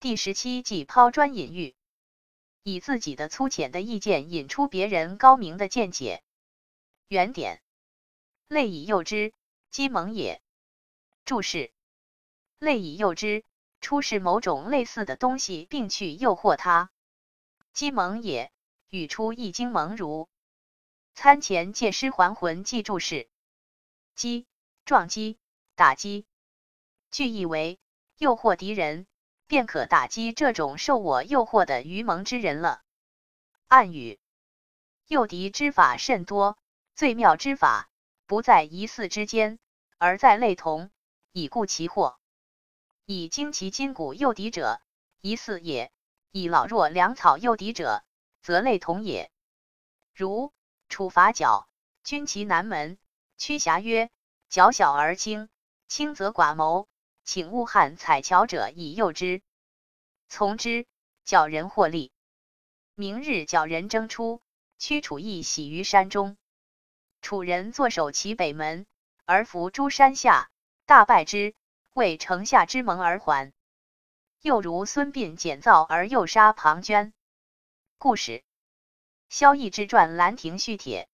第十七计抛砖引玉，以自己的粗浅的意见引出别人高明的见解。原点，类以诱之，激萌也。注释：类以诱之，出示某种类似的东西，并去诱惑他。激萌也，语出易经蒙如。参前借尸还魂记注释：击，撞击，打击。句意为诱惑敌人，便可打击这种受我诱惑的愚蒙之人了。暗语：诱敌之法甚多，最妙之法不在疑似之间，而在类同，以固其惑。以精其筋骨诱敌者，疑似也；以老弱粮草诱敌者，则类同也。如处罚角，军其南门，屈瑕曰：“角小而轻，轻则寡谋。”请勿汉采樵者以诱之，从之，角人获利。明日角人争出，驱楚邑喜于山中。楚人坐守其北门，而伏诸山下，大败之，为城下之盟而还。又如孙膑简造而诱杀庞涓。故事：萧绎之传《兰亭序帖》。